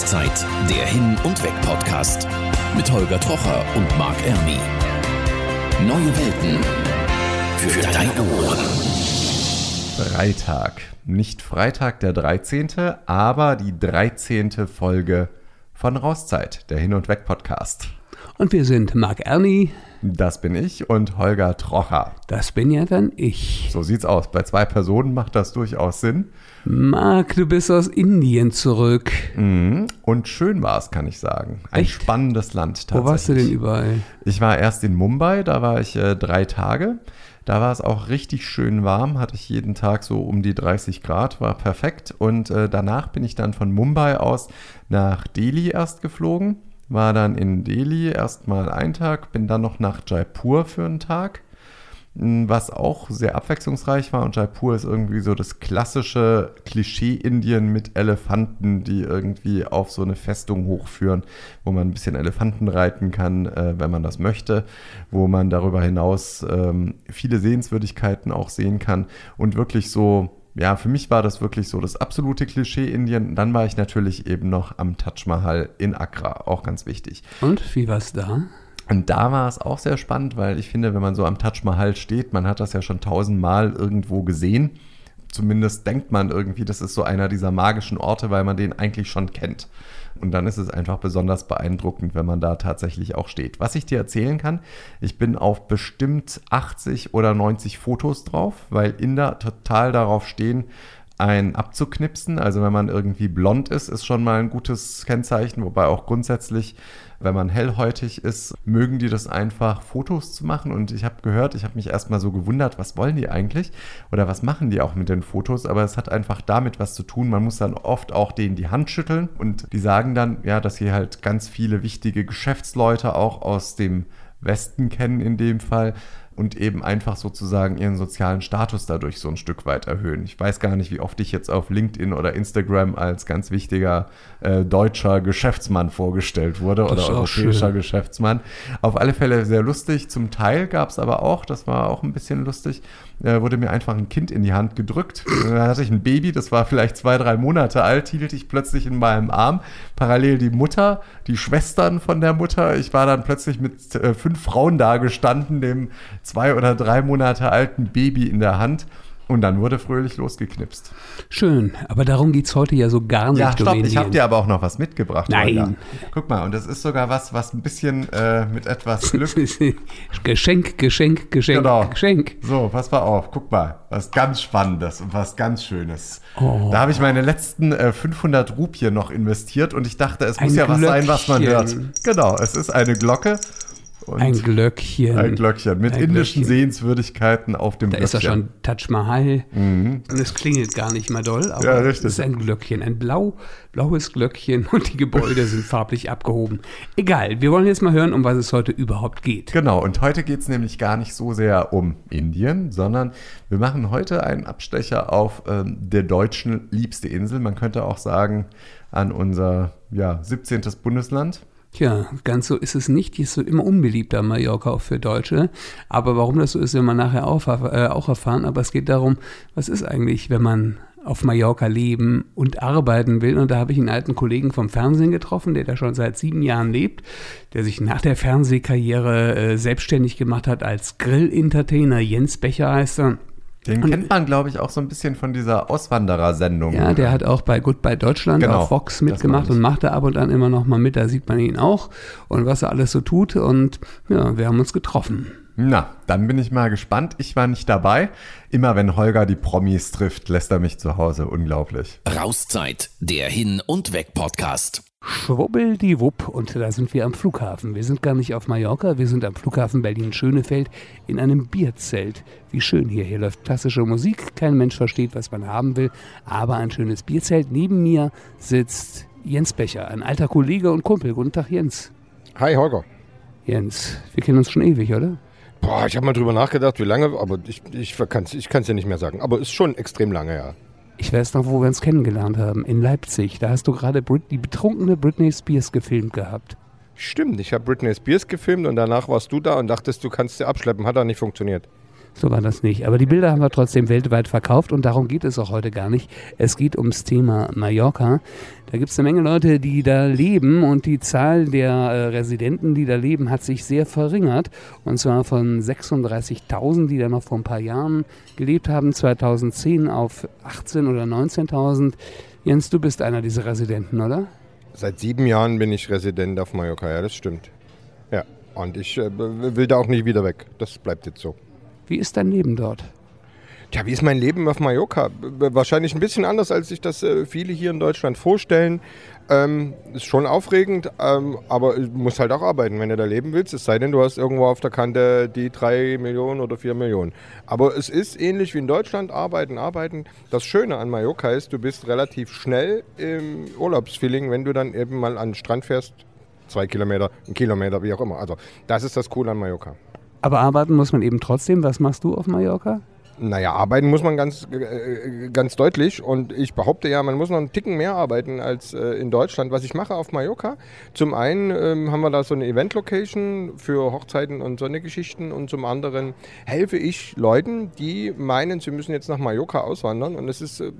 Rauszeit, der Hin- und Weg-Podcast mit Holger Trocher und Marc Ermi. Neue Welten für deine Ohren. Freitag. Nicht Freitag der 13., aber die 13. Folge von Rauszeit, der Hin- und Weg-Podcast. Und wir sind Marc Erni, Das bin ich und Holger Trocher. das bin ja dann ich. So sieht's aus. Bei zwei Personen macht das durchaus Sinn. Marc, du bist aus Indien zurück. Mhm. Und schön war es, kann ich sagen. Ein Echt? spannendes Land tatsächlich. Wo warst du denn überall? Ich war erst in Mumbai, da war ich äh, drei Tage. Da war es auch richtig schön warm, hatte ich jeden Tag so um die 30 Grad, war perfekt. Und äh, danach bin ich dann von Mumbai aus nach Delhi erst geflogen, war dann in Delhi erstmal einen Tag, bin dann noch nach Jaipur für einen Tag, m, was auch sehr abwechslungsreich war. Und Jaipur ist irgendwie so das klassische Klischee-Indien mit Elefanten, die irgendwie auf so eine Festung hochführen, wo man ein bisschen Elefanten reiten kann, äh, wenn man das möchte, wo man darüber hinaus ähm, viele Sehenswürdigkeiten auch sehen kann und wirklich so. Ja, für mich war das wirklich so das absolute Klischee Indien. Dann war ich natürlich eben noch am Taj Mahal in Accra, auch ganz wichtig. Und wie war's da? Und da war es auch sehr spannend, weil ich finde, wenn man so am Taj Mahal steht, man hat das ja schon tausendmal irgendwo gesehen. Zumindest denkt man irgendwie, das ist so einer dieser magischen Orte, weil man den eigentlich schon kennt. Und dann ist es einfach besonders beeindruckend, wenn man da tatsächlich auch steht. Was ich dir erzählen kann, ich bin auf bestimmt 80 oder 90 Fotos drauf, weil Inder total darauf stehen, ein abzuknipsen. Also wenn man irgendwie blond ist, ist schon mal ein gutes Kennzeichen, wobei auch grundsätzlich, wenn man hellhäutig ist, mögen die das einfach, Fotos zu machen. Und ich habe gehört, ich habe mich erstmal so gewundert, was wollen die eigentlich oder was machen die auch mit den Fotos, aber es hat einfach damit was zu tun. Man muss dann oft auch denen die Hand schütteln und die sagen dann, ja, dass sie halt ganz viele wichtige Geschäftsleute auch aus dem Westen kennen in dem Fall und eben einfach sozusagen ihren sozialen Status dadurch so ein Stück weit erhöhen. Ich weiß gar nicht, wie oft ich jetzt auf LinkedIn oder Instagram als ganz wichtiger äh, deutscher Geschäftsmann vorgestellt wurde Das oder europäischer schön. Geschäftsmann. Auf alle Fälle sehr lustig. Zum Teil gab es aber auch, das war auch ein bisschen lustig, äh, wurde mir einfach ein Kind in die Hand gedrückt. Da hatte ich ein Baby, das war vielleicht zwei, drei Monate alt, hielt ich plötzlich in meinem Arm. Parallel die Mutter, die Schwestern von der Mutter. Ich war dann plötzlich mit äh, fünf Frauen da gestanden, dem zwei oder drei Monate alten Baby in der Hand. Und dann wurde fröhlich losgeknipst. Schön, aber darum geht's heute ja so gar nicht Ja, um stopp, ich habe dir aber auch noch was mitgebracht. Nein. Holger. Guck mal, und das ist sogar was, was ein bisschen äh, mit etwas Glück Geschenk, Geschenk, Geschenk, Genau. Geschenk. So, pass mal auf, guck mal, was ganz Spannendes und was ganz Schönes. Oh. Da habe ich meine letzten äh, 500 Rupien noch investiert und ich dachte, es muss Ein ja was sein, was man hört. Glöckchen. Genau, es ist eine Glocke und Ein Glöckchen. ein Glöckchen mit Ein indischen Glöckchen. Sehenswürdigkeiten auf dem Da ist ja Glöckchen. schon Taj Mahal. Und es klingelt gar nicht mal doll, aber Ja, richtig. es ist ein Glöckchen, ein blau, blaues Glöckchen und die Gebäude sind farblich abgehoben. Egal, wir wollen jetzt mal hören, um was es heute überhaupt geht. Genau, und heute geht es nämlich gar nicht so sehr um Indien, sondern wir machen heute einen Abstecher auf ähm, der deutschen liebste Insel. Man könnte auch sagen, an unser ja, 17. Bundesland. Tja, ganz so ist es nicht. Die ist so immer unbeliebter Mallorca auch für Deutsche. Aber warum das so ist, werden wir nachher auch, äh, auch erfahren. Aber es geht darum, was ist eigentlich, wenn man auf Mallorca leben und arbeiten will. Und da habe ich einen alten Kollegen vom Fernsehen getroffen, der da schon seit sieben Jahren lebt, der sich nach der Fernsehkarriere äh, selbstständig gemacht hat als Grill-Entertainer. Jens Becher heißt er. Den kennt man, glaube ich, auch so ein bisschen von dieser Auswanderer-Sendung. Ja, der hat auch bei Goodbye Deutschland Genau, auf Vox das mitgemacht und macht da ab und an immer noch mal mit. Da sieht man ihn auch und was er alles so tut. Und ja, wir haben uns getroffen. Na, dann bin ich mal gespannt. Ich war nicht dabei. Immer wenn Holger die Promis trifft, lässt er mich zu Hause. Unglaublich. Rauszeit, der Hin- und Weg-Podcast. Schwubbel die Wupp und da sind wir am Flughafen. Wir sind gar nicht auf Mallorca, wir sind am Flughafen Berlin-Schönefeld in einem Bierzelt. Wie schön hier. Hier läuft klassische Musik, kein Mensch versteht, was man haben will, aber ein schönes Bierzelt. Neben mir sitzt Jens Becher, ein alter Kollege und Kumpel. Guten Tag, Jens. Hi Holger. Jens, wir kennen uns schon ewig, oder? Boah, ich habe mal drüber nachgedacht, wie lange, aber ich, ich kann es ich kann's ja nicht mehr sagen. Aber ist schon extrem lange, ja. Ich weiß noch, wo wir uns kennengelernt haben, in Leipzig. Da hast du gerade die betrunkene Britney Spears gefilmt gehabt. Stimmt, ich habe Britney Spears gefilmt und danach warst du da und dachtest, du kannst sie abschleppen. Hat auch nicht funktioniert. So war das nicht. Aber die Bilder haben wir trotzdem weltweit verkauft und darum geht es auch heute gar nicht. Es geht ums Thema Mallorca. Da gibt es eine Menge Leute, die da leben und die Zahl der äh, Residenten, die da leben, hat sich sehr verringert. Und zwar von 36.000, die da noch vor ein paar Jahren gelebt haben, 2010 auf 18.000 oder 19.000. Jens, du bist einer dieser Residenten, oder? Seit sieben Jahren bin ich Resident auf Mallorca, ja, das stimmt. Ja, und ich äh, will da auch nicht wieder weg. Das bleibt jetzt so. Wie ist dein Leben dort? Tja, wie ist mein Leben auf Mallorca? Wahrscheinlich ein bisschen anders, als sich das äh, viele hier in Deutschland vorstellen. Ähm, ist schon aufregend, ähm, aber du musst halt auch arbeiten, wenn du da leben willst. Es sei denn, du hast irgendwo auf der Kante die drei Millionen oder vier Millionen. Aber es ist ähnlich wie in Deutschland, arbeiten, arbeiten. Das Schöne an Mallorca ist, du bist relativ schnell im Urlaubsfeeling, wenn du dann eben mal an den Strand fährst. Zwei Kilometer, ein Kilometer, wie auch immer. Also das ist das Coole an Mallorca. Aber arbeiten muss man eben trotzdem. Was machst du auf Mallorca? Naja, arbeiten muss man ganz, äh, ganz deutlich und ich behaupte ja, man muss noch einen Ticken mehr arbeiten als äh, in Deutschland. Was ich mache auf Mallorca, zum einen ähm, haben wir da so eine Event-Location für Hochzeiten und so eine Geschichten und zum anderen helfe ich Leuten, die meinen, sie müssen jetzt nach Mallorca auswandern und es ist äh,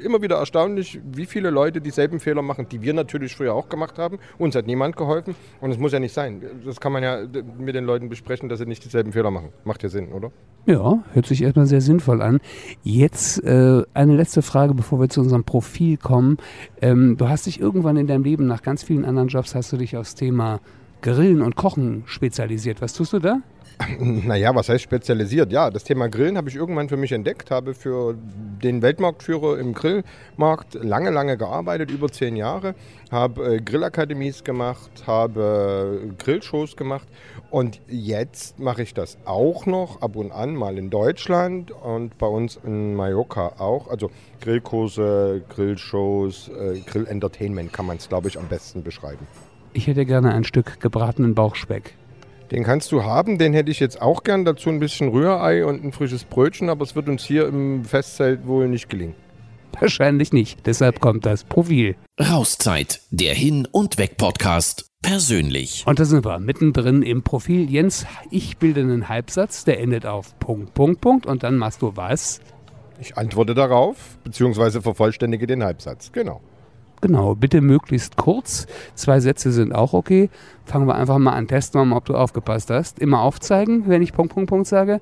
immer wieder erstaunlich, wie viele Leute dieselben Fehler machen, die wir natürlich früher auch gemacht haben. Uns hat niemand geholfen und es muss ja nicht sein. Das kann man ja mit den Leuten besprechen, dass sie nicht dieselben Fehler machen. Macht ja Sinn, oder? Ja, hört sich erstmal sehr sinnvoll an. Jetzt äh, eine letzte Frage, bevor wir zu unserem Profil kommen. Ähm, du hast dich irgendwann in deinem Leben nach ganz vielen anderen Jobs hast du dich aufs Thema Grillen und Kochen spezialisiert. Was tust du da? Naja, was heißt spezialisiert? Ja, das Thema Grillen habe ich irgendwann für mich entdeckt, habe für den Weltmarktführer im Grillmarkt lange, lange gearbeitet, über zehn Jahre, habe äh, Grillakademies gemacht, habe äh, Grillshows gemacht und jetzt mache ich das auch noch ab und an mal in Deutschland und bei uns in Mallorca auch. Also Grillkurse, Grillshows, äh, Grillentertainment kann man es, glaube ich, am besten beschreiben. Ich hätte gerne ein Stück gebratenen Bauchspeck. Den kannst du haben, den hätte ich jetzt auch gern. Dazu ein bisschen Rührei und ein frisches Brötchen, aber es wird uns hier im Festzelt wohl nicht gelingen. Wahrscheinlich nicht. Deshalb kommt das Profil. Rauszeit, der Hin- und Weg-Podcast. Persönlich. Und da sind wir mittendrin im Profil. Jens, ich bilde einen Halbsatz, der endet auf Punkt, Punkt, Punkt. Und dann machst du was? Ich antworte darauf, beziehungsweise vervollständige den Halbsatz. Genau. Genau, bitte möglichst kurz. Zwei Sätze sind auch okay. Fangen wir einfach mal an. Testen wir mal, ob du aufgepasst hast. Immer aufzeigen, wenn ich Punkt, Punkt, Punkt sage.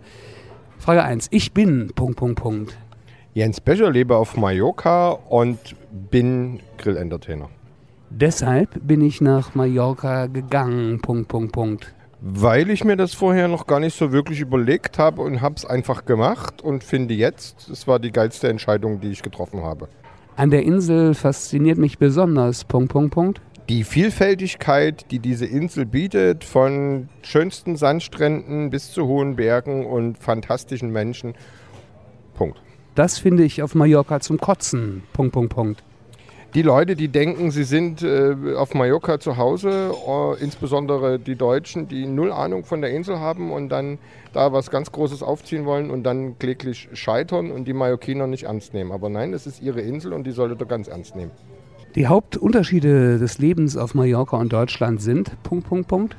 Frage 1. Ich bin Punkt, Punkt, Punkt. Jens Becher, lebe auf Mallorca und bin Grillentertainer. Deshalb bin ich nach Mallorca gegangen. Punkt, Punkt, Punkt. Weil ich mir das vorher noch gar nicht so wirklich überlegt habe und habe es einfach gemacht und finde jetzt, es war die geilste Entscheidung, die ich getroffen habe. An der Insel fasziniert mich besonders. Punkt, Punkt, Punkt. Die Vielfältigkeit, die diese Insel bietet, von schönsten Sandstränden bis zu hohen Bergen und fantastischen Menschen. Punkt. Das finde ich auf Mallorca zum Kotzen. Punkt, Punkt, Punkt. Die Leute, die denken, sie sind äh, auf Mallorca zu Hause, äh, insbesondere die Deutschen, die null Ahnung von der Insel haben und dann da was ganz Großes aufziehen wollen und dann kläglich scheitern und die Mallorquiner nicht ernst nehmen. Aber nein, es ist ihre Insel und die solltet ihr ganz ernst nehmen. Die Hauptunterschiede des Lebens auf Mallorca und Deutschland sind Punkt, Punkt, Punkt.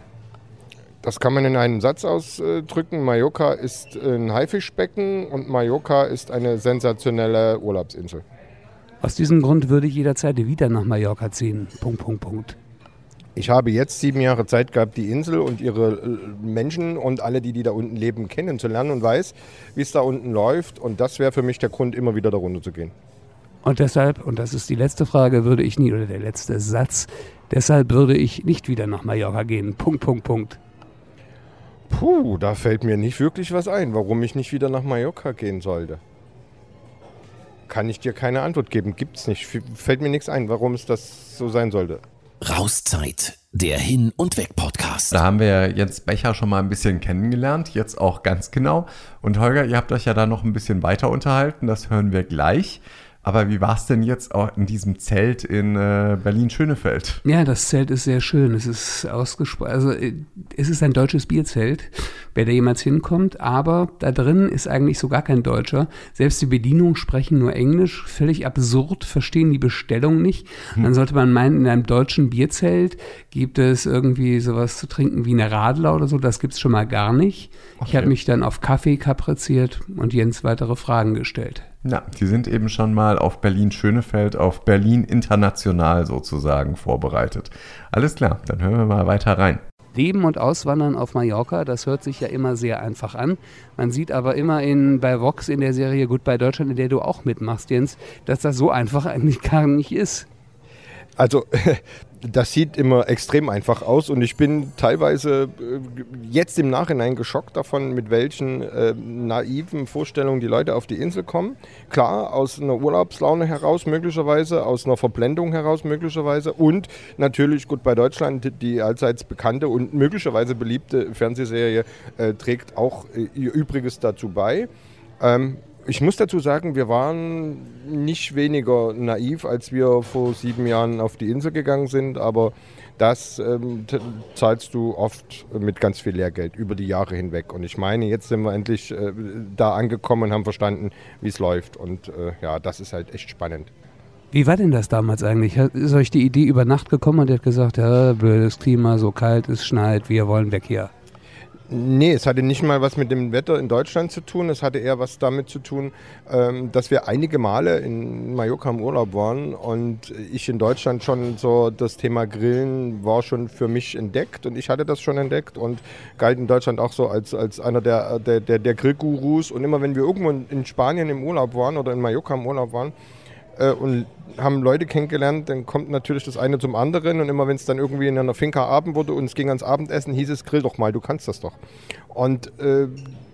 Das kann man in einem Satz ausdrücken. Mallorca ist ein Haifischbecken und Mallorca ist eine sensationelle Urlaubsinsel. Aus diesem Grund würde ich jederzeit wieder nach Mallorca ziehen. Punkt, Punkt, Punkt. Ich habe jetzt sieben Jahre Zeit gehabt, die Insel und ihre äh, Menschen und alle, die, die da unten leben, kennenzulernen und weiß, wie es da unten läuft. Und das wäre für mich der Grund, immer wieder darunter zu gehen. Und deshalb, und das ist die letzte Frage, würde ich nie, oder der letzte Satz, deshalb würde ich nicht wieder nach Mallorca gehen. Punkt, Punkt, Punkt. Puh, da fällt mir nicht wirklich was ein, warum ich nicht wieder nach Mallorca gehen sollte kann ich dir keine Antwort geben. Gibt es nicht. Fällt mir nichts ein, warum es das so sein sollte. Rauszeit, der Hin- und Weg-Podcast. Da haben wir ja Jens Becher schon mal ein bisschen kennengelernt, jetzt auch ganz genau. Und Holger, ihr habt euch ja da noch ein bisschen weiter unterhalten, das hören wir gleich. Aber wie war es denn jetzt auch in diesem Zelt in äh, Berlin-Schönefeld? Ja, das Zelt ist sehr schön. Es ist ausgesprochen, also äh, es ist ein deutsches Bierzelt, wer da jemals hinkommt, aber da drin ist eigentlich so gar kein Deutscher. Selbst die Bedienungen sprechen nur Englisch, völlig absurd, verstehen die Bestellung nicht. Hm. Dann sollte man meinen, in einem deutschen Bierzelt gibt es irgendwie sowas zu trinken wie eine Radler oder so. Das gibt es schon mal gar nicht. Okay. Ich habe mich dann auf Kaffee kapriziert und Jens weitere Fragen gestellt. Ja, die sind eben schon mal auf Berlin-Schönefeld, auf Berlin international sozusagen vorbereitet. Alles klar, dann hören wir mal weiter rein. Leben und Auswandern auf Mallorca, das hört sich ja immer sehr einfach an. Man sieht aber immer in, bei Vox in der Serie Goodbye Deutschland, in der du auch mitmachst, Jens, dass das so einfach eigentlich gar nicht ist. Also das sieht immer extrem einfach aus und ich bin teilweise äh, jetzt im Nachhinein geschockt davon, mit welchen äh, naiven Vorstellungen die Leute auf die Insel kommen. Klar, aus einer Urlaubslaune heraus möglicherweise, aus einer Verblendung heraus möglicherweise und natürlich gut bei Deutschland die allseits bekannte und möglicherweise beliebte Fernsehserie äh, trägt auch äh, ihr Übriges dazu bei. Ähm, ich muss dazu sagen, wir waren nicht weniger naiv, als wir vor sieben Jahren auf die Insel gegangen sind, aber das ähm, zahlst du oft mit ganz viel Lehrgeld über die Jahre hinweg. Und ich meine, jetzt sind wir endlich äh, da angekommen und haben verstanden, wie es läuft. Und äh, ja, das ist halt echt spannend. Wie war denn das damals eigentlich? Ist euch die Idee über Nacht gekommen und ihr habt gesagt, ja, blödes Klima, so kalt, es schneit, wir wollen weg hier? Nee, es hatte nicht mal was mit dem Wetter in Deutschland zu tun. Es hatte eher was damit zu tun, ähm, dass wir einige Male in Mallorca im Urlaub waren und ich in Deutschland schon so das Thema Grillen war schon für mich entdeckt und ich hatte das schon entdeckt und galt in Deutschland auch so als, als einer der, der, der, der Grillgurus. Und immer wenn wir irgendwo in Spanien im Urlaub waren oder in Mallorca im Urlaub waren, äh, und haben Leute kennengelernt, dann kommt natürlich das eine zum anderen und immer wenn es dann irgendwie in einer Finca Abend wurde und es ging ans Abendessen, hieß es, grill doch mal, du kannst das doch. Und äh,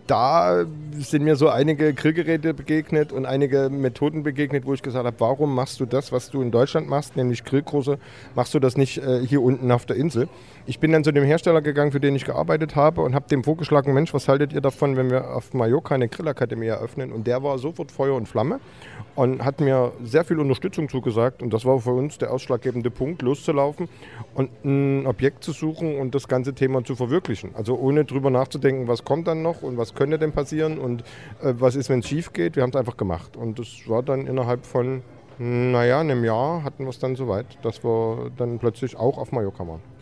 da sind mir so einige Grillgeräte begegnet und einige Methoden begegnet, wo ich gesagt habe, warum machst du das, was du in Deutschland machst, nämlich Grillkurse, machst du das nicht äh, hier unten auf der Insel? Ich bin dann zu dem Hersteller gegangen, für den ich gearbeitet habe und habe dem vorgeschlagen, Mensch, was haltet ihr davon, wenn wir auf Mallorca eine Grillakademie eröffnen? Und der war sofort Feuer und Flamme und hat mir sehr viel Unterstützung zugesagt. Und das war für uns der ausschlaggebende Punkt, loszulaufen und ein Objekt zu suchen und das ganze Thema zu verwirklichen. Also ohne drüber nachzudenken, was kommt dann noch und was könnte denn passieren und äh, was ist, wenn es schief geht. Wir haben es einfach gemacht. Und das war dann innerhalb von, naja, einem Jahr hatten wir es dann soweit, dass wir dann plötzlich auch auf Mallorca waren.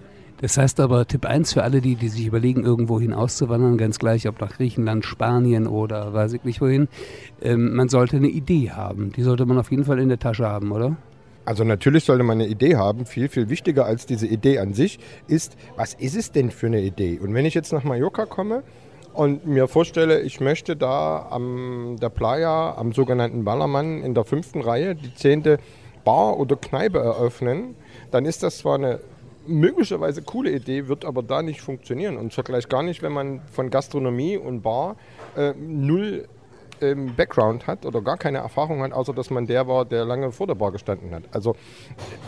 Das heißt aber, Tipp 1 für alle, die, die sich überlegen, irgendwo hin auszuwandern, ganz gleich, ob nach Griechenland, Spanien oder weiß ich nicht wohin, ähm, man sollte eine Idee haben. Die sollte man auf jeden Fall in der Tasche haben, oder? Also natürlich sollte man eine Idee haben. Viel, viel wichtiger als diese Idee an sich ist, was ist es denn für eine Idee? Und wenn ich jetzt nach Mallorca komme und mir vorstelle, ich möchte da am der Playa, am sogenannten Ballermann in der fünften Reihe die zehnte Bar oder Kneipe eröffnen, dann ist das zwar eine möglicherweise coole Idee, wird aber da nicht funktionieren. Und zwar gleich gar nicht, wenn man von Gastronomie und Bar äh, null ähm, Background hat oder gar keine Erfahrung hat, außer dass man der war, der lange vor der Bar gestanden hat. Also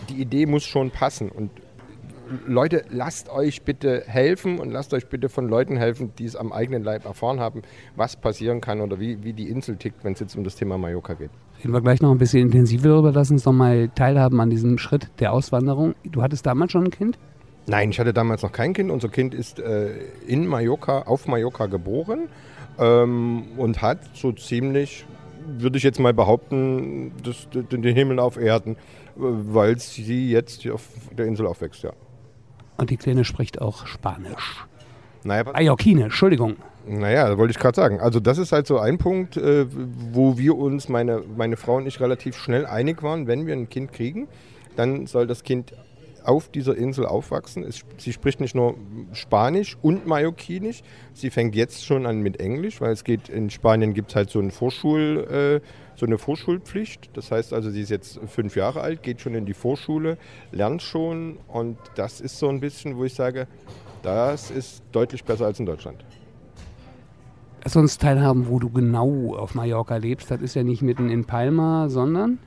die Idee muss schon passen. Und Leute, lasst euch bitte helfen und lasst euch bitte von Leuten helfen, die es am eigenen Leib erfahren haben, was passieren kann oder wie, wie die Insel tickt, wenn es jetzt um das Thema Mallorca geht. Reden wir gleich noch ein bisschen intensiver darüber. Lass uns noch mal teilhaben an diesem Schritt der Auswanderung. Du hattest damals schon ein Kind? Nein, ich hatte damals noch kein Kind. Unser Kind ist äh, in Mallorca, auf Mallorca geboren ähm, und hat so ziemlich, würde ich jetzt mal behaupten, das, den Himmel auf Erden, äh, weil sie jetzt auf der Insel aufwächst, ja. Und die Kleine spricht auch Spanisch. Naja, Mallorquine, Entschuldigung. Naja, wollte ich gerade sagen. Also das ist halt so ein Punkt, äh, wo wir uns, meine, meine Frau und ich, relativ schnell einig waren, wenn wir ein Kind kriegen, dann soll das Kind auf dieser Insel aufwachsen. Es, sie spricht nicht nur Spanisch und Mallorquinisch, sie fängt jetzt schon an mit Englisch, weil es geht, in Spanien gibt es halt so, ein Vorschul, äh, so eine Vorschulpflicht. Das heißt also, sie ist jetzt fünf Jahre alt, geht schon in die Vorschule, lernt schon und das ist so ein bisschen, wo ich sage, das ist deutlich besser als in Deutschland. Lass uns teilhaben, wo du genau auf Mallorca lebst. Das ist ja nicht mitten in Palma, sondern?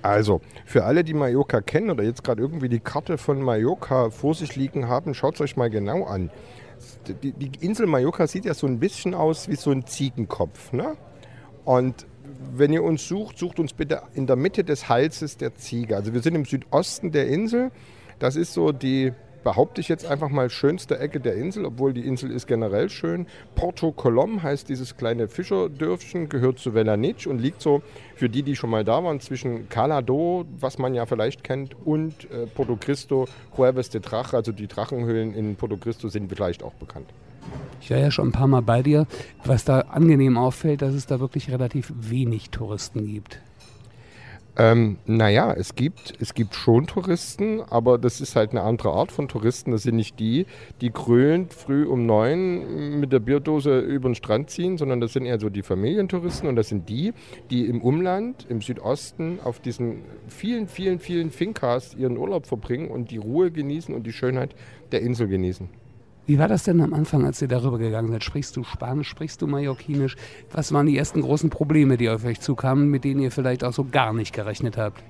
Also, für alle, die Mallorca kennen oder jetzt gerade irgendwie die Karte von Mallorca vor sich liegen haben, schaut es euch mal genau an. Die, die, Insel Mallorca sieht ja so ein bisschen aus wie so ein Ziegenkopf. Ne? Und wenn ihr uns sucht, sucht uns bitte in der Mitte des Halses der Ziege. Also wir sind im Südosten der Insel. Das ist so die behaupte ich jetzt einfach mal, schönste Ecke der Insel, obwohl die Insel ist generell schön. Porto Colom heißt dieses kleine Fischerdörfchen, gehört zu Velanitsch und liegt so, für die, die schon mal da waren, zwischen Calado, was man ja vielleicht kennt, und äh, Porto Cristo, Jueves de Drache, also die Drachenhöhlen in Porto Cristo sind vielleicht auch bekannt. Ich war ja schon ein paar Mal bei dir. Was da angenehm auffällt, dass es da wirklich relativ wenig Touristen gibt. Ähm, naja, es gibt, es gibt schon Touristen, aber das ist halt eine andere Art von Touristen. Das sind nicht die, die krölend früh um neun mit der Bierdose über den Strand ziehen, sondern das sind eher so die Familientouristen und das sind die, die im Umland, im Südosten, auf diesen vielen, vielen, vielen Finkas ihren Urlaub verbringen und die Ruhe genießen und die Schönheit der Insel genießen. Wie war das denn am Anfang, als ihr darüber gegangen seid? Sprichst du Spanisch, sprichst du Mallorquinisch? Was waren die ersten großen Probleme, die auf euch zukamen, mit denen ihr vielleicht auch so gar nicht gerechnet habt?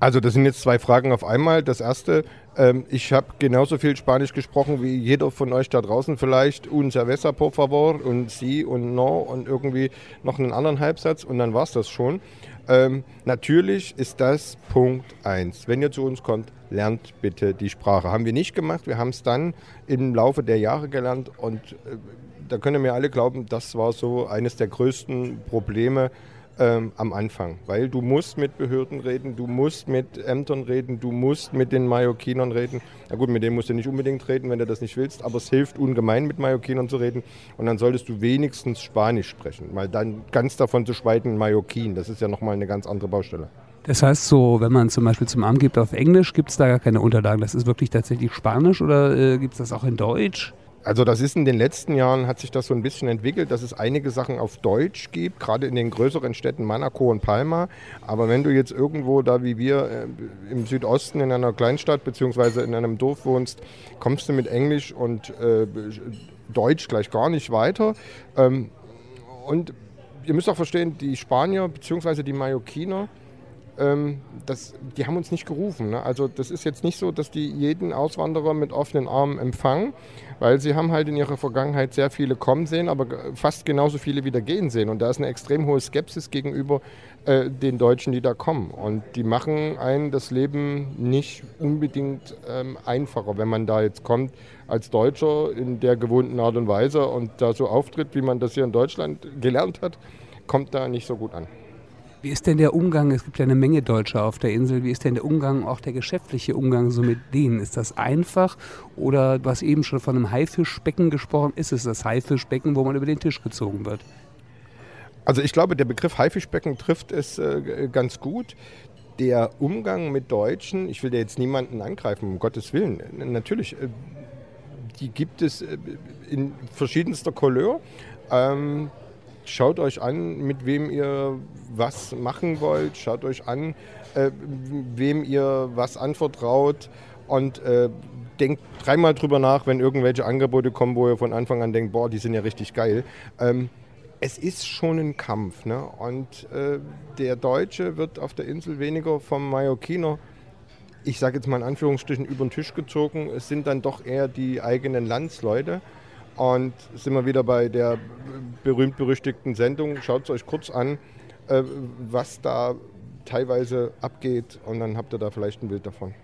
Also das sind jetzt zwei Fragen auf einmal. Das erste, ähm, ich habe genauso viel Spanisch gesprochen wie jeder von euch da draußen vielleicht. Un cerveza, por favor, und si und no und irgendwie noch einen anderen Halbsatz und dann war es das schon. Ähm, natürlich ist das Punkt 1. Wenn ihr zu uns kommt, lernt bitte die Sprache. Haben wir nicht gemacht, wir haben es dann im Laufe der Jahre gelernt und äh, da können mir alle glauben, das war so eines der größten Probleme, ähm, am Anfang, weil du musst mit Behörden reden, du musst mit Ämtern reden, du musst mit den Mallorquinern reden. Na gut, mit denen musst du nicht unbedingt reden, wenn du das nicht willst, aber es hilft ungemein, mit Mallorquinern zu reden und dann solltest du wenigstens Spanisch sprechen, weil dann ganz davon zu schweigen Mallorquin, das ist ja nochmal eine ganz andere Baustelle. Das heißt so, wenn man zum Beispiel zum Amt gibt auf Englisch, gibt es da gar keine Unterlagen. Das ist wirklich tatsächlich Spanisch oder äh, gibt es das auch in Deutsch? Also das ist in den letzten Jahren hat sich das so ein bisschen entwickelt, dass es einige Sachen auf Deutsch gibt, gerade in den größeren Städten Monaco und Palma. Aber wenn du jetzt irgendwo da wie wir äh, im Südosten in einer Kleinstadt bzw. in einem Dorf wohnst, kommst du mit Englisch und äh, Deutsch gleich gar nicht weiter. Ähm, und ihr müsst auch verstehen, die Spanier bzw. die Mallorquiner, ähm, das, die haben uns nicht gerufen. Ne? Also das ist jetzt nicht so, dass die jeden Auswanderer mit offenen Armen empfangen, weil sie haben halt in ihrer Vergangenheit sehr viele kommen sehen, aber fast genauso viele wieder gehen sehen. Und da ist eine extrem hohe Skepsis gegenüber äh, den Deutschen, die da kommen. Und die machen einen das Leben nicht unbedingt ähm, einfacher, wenn man da jetzt kommt als Deutscher in der gewohnten Art und Weise und da so auftritt, wie man das hier in Deutschland gelernt hat, kommt da nicht so gut an. Wie ist denn der Umgang? Es gibt ja eine Menge Deutsche auf der Insel. Wie ist denn der Umgang, auch der geschäftliche Umgang so mit denen? Ist das einfach? Oder hast eben schon von einem Haifischbecken gesprochen. Ist es das Haifischbecken, wo man über den Tisch gezogen wird? Also ich glaube, der Begriff Haifischbecken trifft es äh, ganz gut. Der Umgang mit Deutschen, ich will da jetzt niemanden angreifen, um Gottes Willen. Natürlich, äh, die gibt es äh, in verschiedenster Couleur. Ähm, schaut euch an, mit wem ihr was machen wollt. Schaut euch an, äh, wem ihr was anvertraut. Und äh, denkt dreimal drüber nach, wenn irgendwelche Angebote kommen, wo ihr von Anfang an denkt, boah, die sind ja richtig geil. Ähm, es ist schon ein Kampf. Ne? Und äh, der Deutsche wird auf der Insel weniger vom Mallorquiner, ich sage jetzt mal in Anführungsstrichen, über den Tisch gezogen. Es sind dann doch eher die eigenen Landsleute. Und sind wir wieder bei der berühmt-berüchtigten Sendung. Schaut es euch kurz an, äh, was da teilweise abgeht und dann habt ihr da vielleicht ein Bild davon.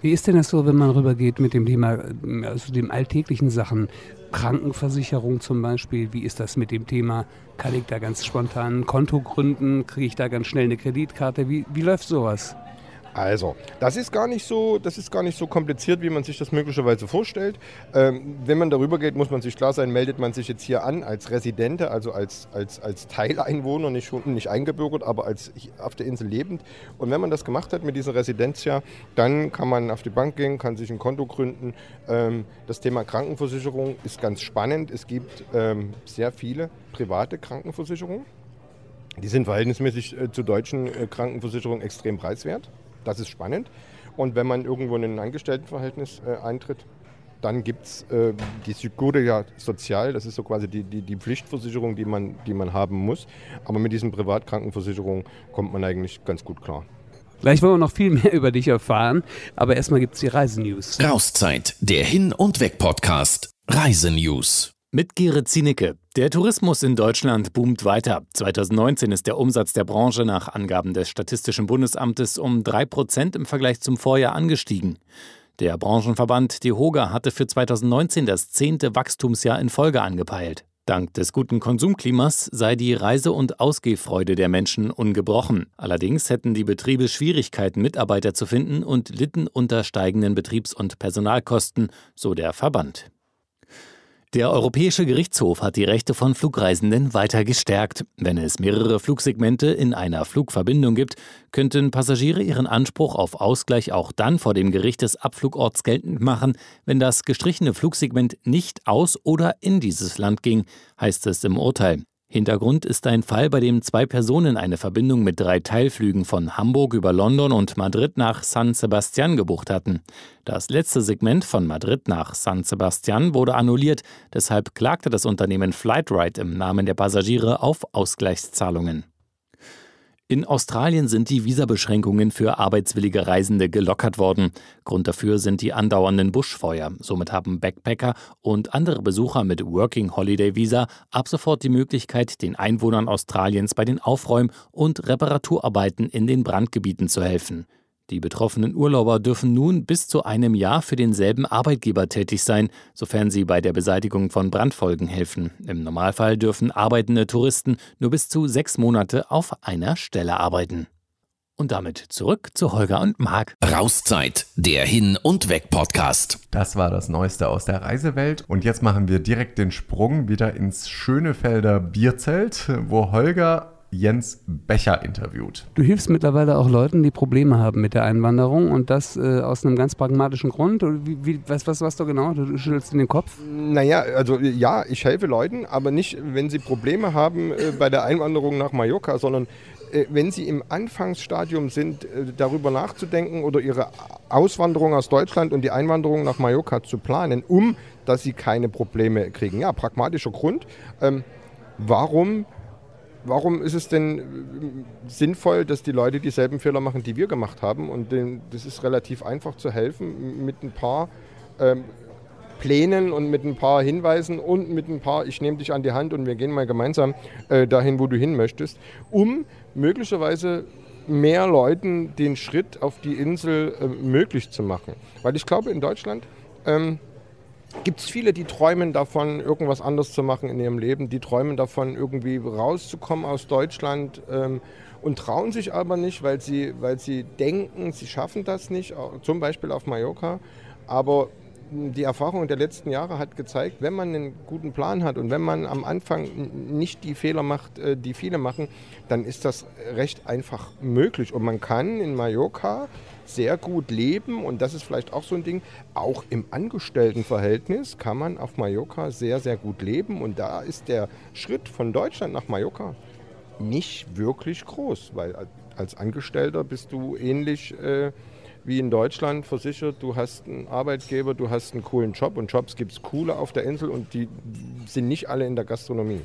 Wie ist denn das so, wenn man rübergeht mit dem Thema, also den alltäglichen Sachen? Krankenversicherung zum Beispiel, wie ist das mit dem Thema? Kann ich da ganz spontan ein Konto gründen? Kriege ich da ganz schnell eine Kreditkarte? Wie, wie läuft sowas? Also, das ist gar nicht so, das ist gar nicht so kompliziert, wie man sich das möglicherweise vorstellt. Ähm, wenn man darüber geht, muss man sich klar sein, meldet man sich jetzt hier an als Residente, also als, als, als Teileinwohner, nicht, nicht eingebürgert, aber als auf der Insel lebend. Und wenn man das gemacht hat mit dieser Residenz ja, dann kann man auf die Bank gehen, kann sich ein Konto gründen. Ähm, das Thema Krankenversicherung ist ganz spannend. Es gibt ähm, sehr viele private Krankenversicherungen. Die sind verhältnismäßig äh, zur deutschen äh, Krankenversicherung extrem preiswert. Das ist spannend. Und wenn man irgendwo in ein Angestelltenverhältnis äh, eintritt, dann gibt es äh, die Seguridad Sozial, das ist so quasi die, die, die, Pflichtversicherung, die man, die man haben muss. Aber mit diesen Privatkrankenversicherungen kommt man eigentlich ganz gut klar. Gleich wollen wir noch viel mehr über dich erfahren, aber erstmal gibt es die Reisenews. Rauszeit, der Hin- und Weg-Podcast. Reisenews. Mit Gerrit Zienicke. Der Tourismus in Deutschland boomt weiter. 2019 ist der Umsatz der Branche nach Angaben des Statistischen Bundesamtes um 3% im Vergleich zum Vorjahr angestiegen. Der Branchenverband DEHOGA hatte für 2019 das zehnte Wachstumsjahr in Folge angepeilt. Dank des guten Konsumklimas sei die Reise- und Ausgehfreude der Menschen ungebrochen. Allerdings hätten die Betriebe Schwierigkeiten, Mitarbeiter zu finden und litten unter steigenden Betriebs- und Personalkosten, so der Verband. Der Europäische Gerichtshof hat die Rechte von Flugreisenden weiter gestärkt. Wenn es mehrere Flugsegmente in einer Flugverbindung gibt, könnten Passagiere ihren Anspruch auf Ausgleich auch dann vor dem Gericht des Abflugorts geltend machen, wenn das gestrichene Flugsegment nicht aus oder in dieses Land ging, heißt es im Urteil. Hintergrund ist ein Fall, bei dem zwei Personen eine Verbindung mit drei Teilflügen von Hamburg über London und Madrid nach San Sebastian gebucht hatten. Das letzte Segment von Madrid nach San Sebastian wurde annulliert, deshalb klagte das Unternehmen Flightride im Namen der Passagiere auf Ausgleichszahlungen. In Australien sind die Visabeschränkungen für arbeitswillige Reisende gelockert worden. Grund dafür sind die andauernden Buschfeuer. Somit haben Backpacker und andere Besucher mit Working Holiday Visa ab sofort die Möglichkeit, den Einwohnern Australiens bei den Aufräum- und Reparaturarbeiten in den Brandgebieten zu helfen. Die betroffenen Urlauber dürfen nun bis zu einem Jahr für denselben Arbeitgeber tätig sein, sofern sie bei der Beseitigung von Brandfolgen helfen. Im Normalfall dürfen arbeitende Touristen nur bis zu sechs Monate auf einer Stelle arbeiten. Und damit zurück zu Holger und Marc. Rauszeit, der Hin- und Weg-Podcast. Das war das Neueste aus der Reisewelt. Und jetzt machen wir direkt den Sprung wieder ins Schönefelder Bierzelt, wo Holger Jens Becher interviewt. Du hilfst mittlerweile auch Leuten, die Probleme haben mit der Einwanderung und das äh, aus einem ganz pragmatischen Grund. Wie, wie, was, was, was du genau? Du schüttelst in den Kopf? Naja, also ja, ich helfe Leuten, aber nicht, wenn sie Probleme haben äh, bei der Einwanderung nach Mallorca, sondern äh, wenn sie im Anfangsstadium sind, äh, darüber nachzudenken oder ihre Auswanderung aus Deutschland und die Einwanderung nach Mallorca zu planen, um dass sie keine Probleme kriegen. Ja, pragmatischer Grund. Ähm, warum warum ist es denn äh, sinnvoll, dass die Leute dieselben Fehler machen, die wir gemacht haben? Und das ist relativ einfach zu helfen mit ein paar ähm, Plänen und mit ein paar Hinweisen und mit ein paar, ich nehme dich an die Hand und wir gehen mal gemeinsam äh, dahin, wo du hin möchtest, um möglicherweise mehr Leuten den Schritt auf die Insel äh, möglich zu machen. Weil ich glaube, in Deutschland ähm, gibt es viele, die träumen davon, irgendwas anderes zu machen in ihrem Leben. Die träumen davon, irgendwie rauszukommen aus Deutschland ähm, und trauen sich aber nicht, weil sie, weil sie denken, sie schaffen das nicht, zum Beispiel auf Mallorca. Aber die Erfahrung der letzten Jahre hat gezeigt, wenn man einen guten Plan hat und wenn man am Anfang nicht die Fehler macht, äh, die viele machen, dann ist das recht einfach möglich. Und man kann in Mallorca sehr gut leben und das ist vielleicht auch so ein Ding, auch im Angestelltenverhältnis kann man auf Mallorca sehr, sehr gut leben und da ist der Schritt von Deutschland nach Mallorca nicht wirklich groß, weil als Angestellter bist du ähnlich äh, wie in Deutschland versichert, du hast einen Arbeitgeber, du hast einen coolen Job und Jobs gibt es coole auf der Insel und die sind nicht alle in der Gastronomie.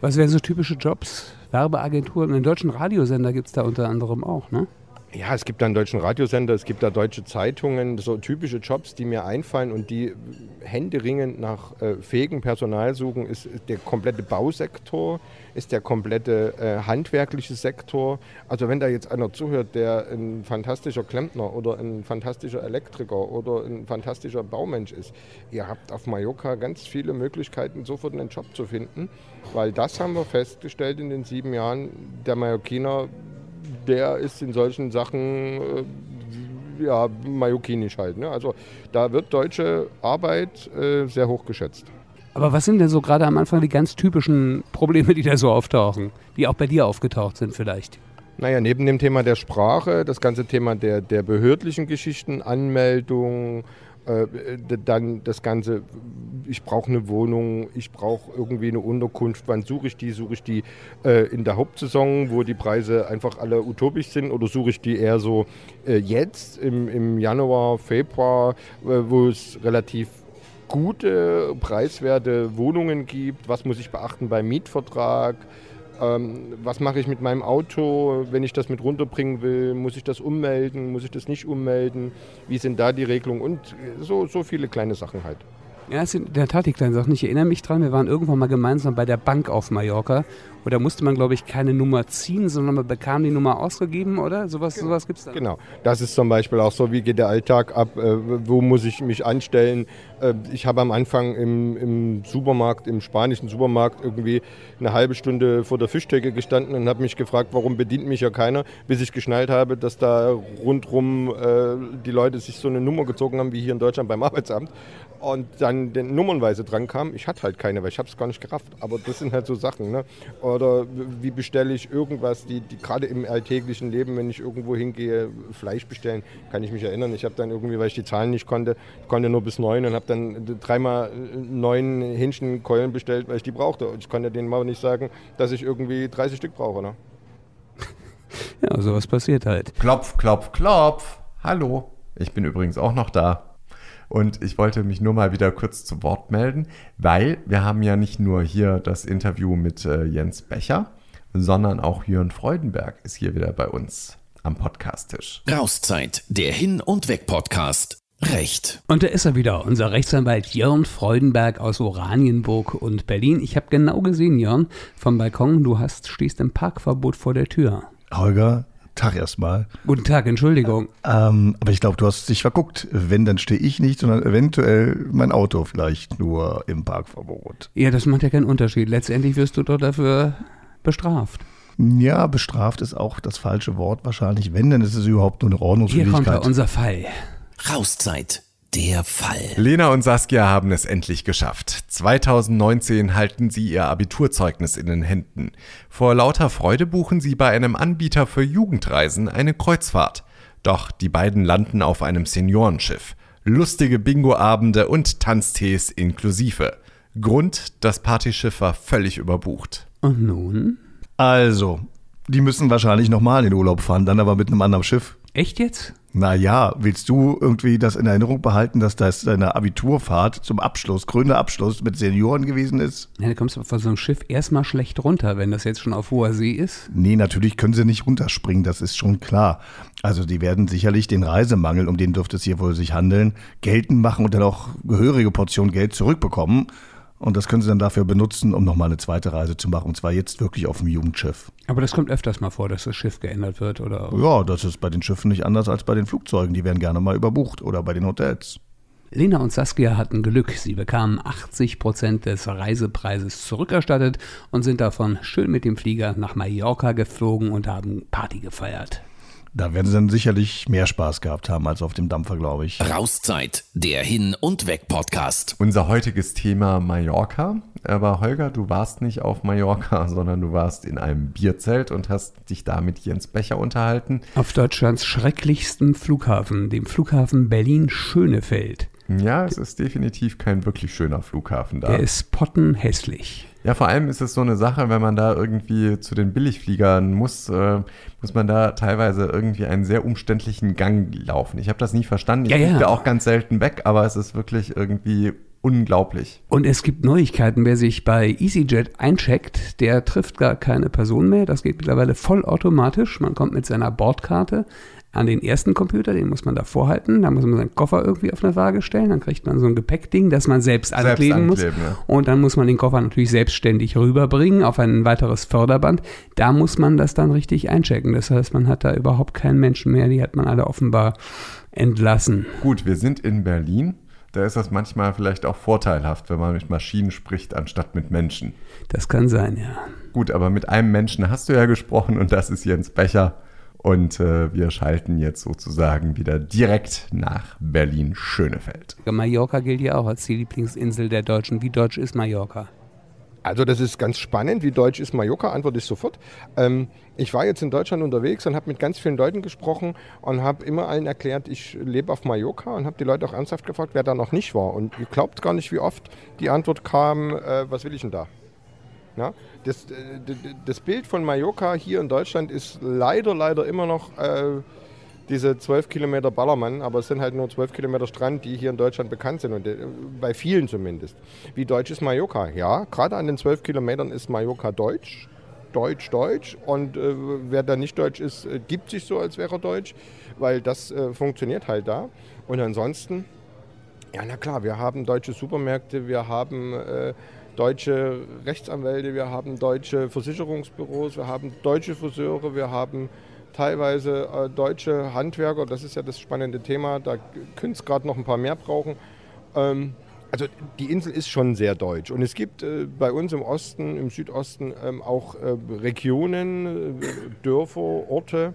Was wären so typische Jobs? Werbeagenturen, einen deutschen Radiosender gibt es da unter anderem auch, ne? Ja, es gibt da einen deutschen Radiosender, es gibt da deutsche Zeitungen, so typische Jobs, die mir einfallen und die händeringend nach äh, fähigem Personal suchen, ist der komplette Bausektor, ist der komplette äh, handwerkliche Sektor. Also wenn da jetzt einer zuhört, der ein fantastischer Klempner oder ein fantastischer Elektriker oder ein fantastischer Baumensch ist, ihr habt auf Mallorca ganz viele Möglichkeiten, sofort einen Job zu finden, weil das haben wir festgestellt in den sieben Jahren. Der Mallorquiner der ist in solchen Sachen äh, ja, mallorquinisch halt. Ne? Also da wird deutsche Arbeit äh, sehr hoch geschätzt. Aber was sind denn so gerade am Anfang die ganz typischen Probleme, die da so auftauchen, die auch bei dir aufgetaucht sind vielleicht? Naja, neben dem Thema der Sprache, das ganze Thema der, der behördlichen Geschichten, Anmeldung, äh, dann das Ganze, ich brauche eine Wohnung, ich brauche irgendwie eine Unterkunft, wann suche ich die? Suche ich die äh, in der Hauptsaison, wo die Preise einfach alle utopisch sind oder suche ich die eher so äh, jetzt im, im Januar, Februar, äh, wo es relativ gute, preiswerte Wohnungen gibt? Was muss ich beachten beim Mietvertrag? Ähm, was mache ich mit meinem Auto, wenn ich das mit runterbringen will? Muss ich das ummelden? Muss ich das nicht ummelden? Wie sind da die Regelungen? Und so, so viele kleine Sachen halt. Ja, es sind in der Tat die kleinen Sachen. Ich erinnere mich dran, wir waren irgendwann mal gemeinsam bei der Bank auf Mallorca. Und da musste man, glaube ich, keine Nummer ziehen, sondern man bekam die Nummer ausgegeben, oder? Sowas, genau. sowas gibt es da. Genau. Das ist zum Beispiel auch so, wie geht der Alltag ab, äh, wo muss ich mich anstellen. Äh, ich habe am Anfang im, im, Supermarkt, im spanischen Supermarkt, irgendwie eine halbe Stunde vor der Fischtheke gestanden und habe mich gefragt, warum bedient mich ja keiner, bis ich geschnallt habe, dass da rundrum äh, die Leute sich so eine Nummer gezogen haben, wie hier in Deutschland beim Arbeitsamt und dann den nummernweise dran kam. Ich hatte halt keine, weil ich habe es gar nicht gerafft. Aber das sind halt so Sachen. Ne? Oder wie bestelle ich irgendwas, die, die gerade im alltäglichen Leben, wenn ich irgendwo hingehe, Fleisch bestellen, kann ich mich erinnern. Ich habe dann irgendwie, weil ich die Zahlen nicht konnte, konnte nur bis neun und habe dann dreimal neun Hähnchenkeulen bestellt, weil ich die brauchte. Und ich konnte denen mal nicht sagen, dass ich irgendwie 30 Stück brauche. Ne? Ja, sowas passiert halt. Klopf, klopf, klopf. Hallo. Ich bin übrigens auch noch da. Und ich wollte mich nur mal wieder kurz zu Wort melden, weil wir haben ja nicht nur hier das Interview mit äh, Jens Becher, sondern auch Jörn Freudenberg ist hier wieder bei uns am Podcasttisch. Rauszeit, der Hin- und Weg-Podcast. Recht. Und da ist er wieder, unser Rechtsanwalt Jörn Freudenberg aus Oranienburg und Berlin. Ich habe genau gesehen, Jörn, vom Balkon, du hast, stehst im Parkverbot vor der Tür. Holger, Tag erstmal. Guten Tag, Entschuldigung. Ähm, aber ich glaube, du hast dich verguckt. Wenn, dann stehe ich nicht, sondern eventuell mein Auto vielleicht nur im Parkverbot. Ja, das macht ja keinen Unterschied. Letztendlich wirst du doch dafür bestraft. Ja, bestraft ist auch das falsche Wort wahrscheinlich. Wenn, dann ist es überhaupt nur eine Ordnungswidrigkeit. Hier kommt unser Fall. Rauszeit der Fall. Lena und Saskia haben es endlich geschafft. 2019 halten sie ihr Abiturzeugnis in den Händen. Vor lauter Freude buchen sie bei einem Anbieter für Jugendreisen eine Kreuzfahrt. Doch die beiden landen auf einem Seniorenschiff. Lustige Bingoabende und Tanztees inklusive. Grund, das Partyschiff war völlig überbucht. Und nun? Also, die müssen wahrscheinlich nochmal in den Urlaub fahren, dann aber mit einem anderen Schiff. Echt jetzt? Naja, willst du irgendwie das in Erinnerung behalten, dass das deine Abiturfahrt zum Abschluss, grüner Abschluss mit Senioren gewesen ist? Ja, da kommst du von so einem Schiff erstmal schlecht runter, wenn das jetzt schon auf hoher See ist. Nee, natürlich können sie nicht runterspringen, das ist schon klar. Also die werden sicherlich den Reisemangel, um den dürfte es hier wohl sich handeln, geltend machen und dann auch gehörige Portion Geld zurückbekommen. Und das können Sie dann dafür benutzen, um nochmal eine zweite Reise zu machen. Und zwar jetzt wirklich auf dem Jugendschiff. Aber das kommt öfters mal vor, dass das Schiff geändert wird, oder? Ja, das ist bei den Schiffen nicht anders als bei den Flugzeugen. Die werden gerne mal überbucht oder bei den Hotels. Lena und Saskia hatten Glück. Sie bekamen 80 Prozent des Reisepreises zurückerstattet und sind davon schön mit dem Flieger nach Mallorca geflogen und haben Party gefeiert. Da werden sie dann sicherlich mehr Spaß gehabt haben als auf dem Dampfer, glaube ich. Rauszeit, der Hin- und Weg-Podcast. Unser heutiges Thema Mallorca. Aber Holger, du warst nicht auf Mallorca, sondern du warst in einem Bierzelt und hast dich da mit Jens Becher unterhalten. Auf Deutschlands schrecklichsten Flughafen, dem Flughafen Berlin-Schönefeld. Ja, es ist definitiv kein wirklich schöner Flughafen da. Der ist pottenhässlich. Ja, vor allem ist es so eine Sache, wenn man da irgendwie zu den Billigfliegern muss, äh, muss man da teilweise irgendwie einen sehr umständlichen Gang laufen. Ich habe das nie verstanden. Ich ja, ja. auch ganz selten weg, aber es ist wirklich irgendwie unglaublich. Und es gibt Neuigkeiten. Wer sich bei EasyJet eincheckt, der trifft gar keine Person mehr. Das geht mittlerweile vollautomatisch. Man kommt mit seiner Bordkarte an den ersten Computer, den muss man da vorhalten, da muss man seinen Koffer irgendwie auf eine Waage stellen, dann kriegt man so ein Gepäckding, das man selbst, selbst ankleben muss. Ja. Und dann muss man den Koffer natürlich selbstständig rüberbringen auf ein weiteres Förderband. Da muss man das dann richtig einchecken. Das heißt, man hat da überhaupt keinen Menschen mehr, die hat man alle offenbar entlassen. Gut, wir sind in Berlin. Da ist das manchmal vielleicht auch vorteilhaft, wenn man mit Maschinen spricht, anstatt mit Menschen. Das kann sein, ja. Gut, aber mit einem Menschen hast du ja gesprochen und das ist Jens Becher. Und äh, wir schalten jetzt sozusagen wieder direkt nach Berlin-Schönefeld. Mallorca gilt ja auch als die Lieblingsinsel der Deutschen. Wie deutsch ist Mallorca? Also das ist ganz spannend. Wie deutsch ist Mallorca? Antwort ist sofort. Ähm, ich war jetzt in Deutschland unterwegs und habe mit ganz vielen Leuten gesprochen und habe immer allen erklärt, ich lebe auf Mallorca und habe die Leute auch ernsthaft gefragt, wer da noch nicht war. Und ihr glaubt gar nicht, wie oft die Antwort kam, äh, was will ich denn da? Ja, das, äh, das, Bild von Mallorca hier in Deutschland ist leider, leider immer noch äh, diese 12 Kilometer Ballermann, aber es sind halt nur 12 Kilometer Strand, die hier in Deutschland bekannt sind und äh, bei vielen zumindest. Wie deutsch ist Mallorca? Ja, gerade an den 12 Kilometern ist Mallorca deutsch. Deutsch, Deutsch. Und äh, wer da nicht deutsch ist, äh, gibt sich so, als wäre er deutsch, weil das äh, funktioniert halt da. Und ansonsten Ja, na klar, wir haben deutsche Supermärkte, wir haben äh, deutsche Rechtsanwälte, wir haben deutsche Versicherungsbüros, wir haben deutsche Friseure, wir haben teilweise äh, deutsche Handwerker. Das ist ja das spannende Thema. Da könnte es gerade noch ein paar mehr brauchen. Ähm, also die Insel ist schon sehr deutsch. Und es gibt äh, bei uns im Osten, im Südosten ähm, auch äh, Regionen, äh, Dörfer, Orte,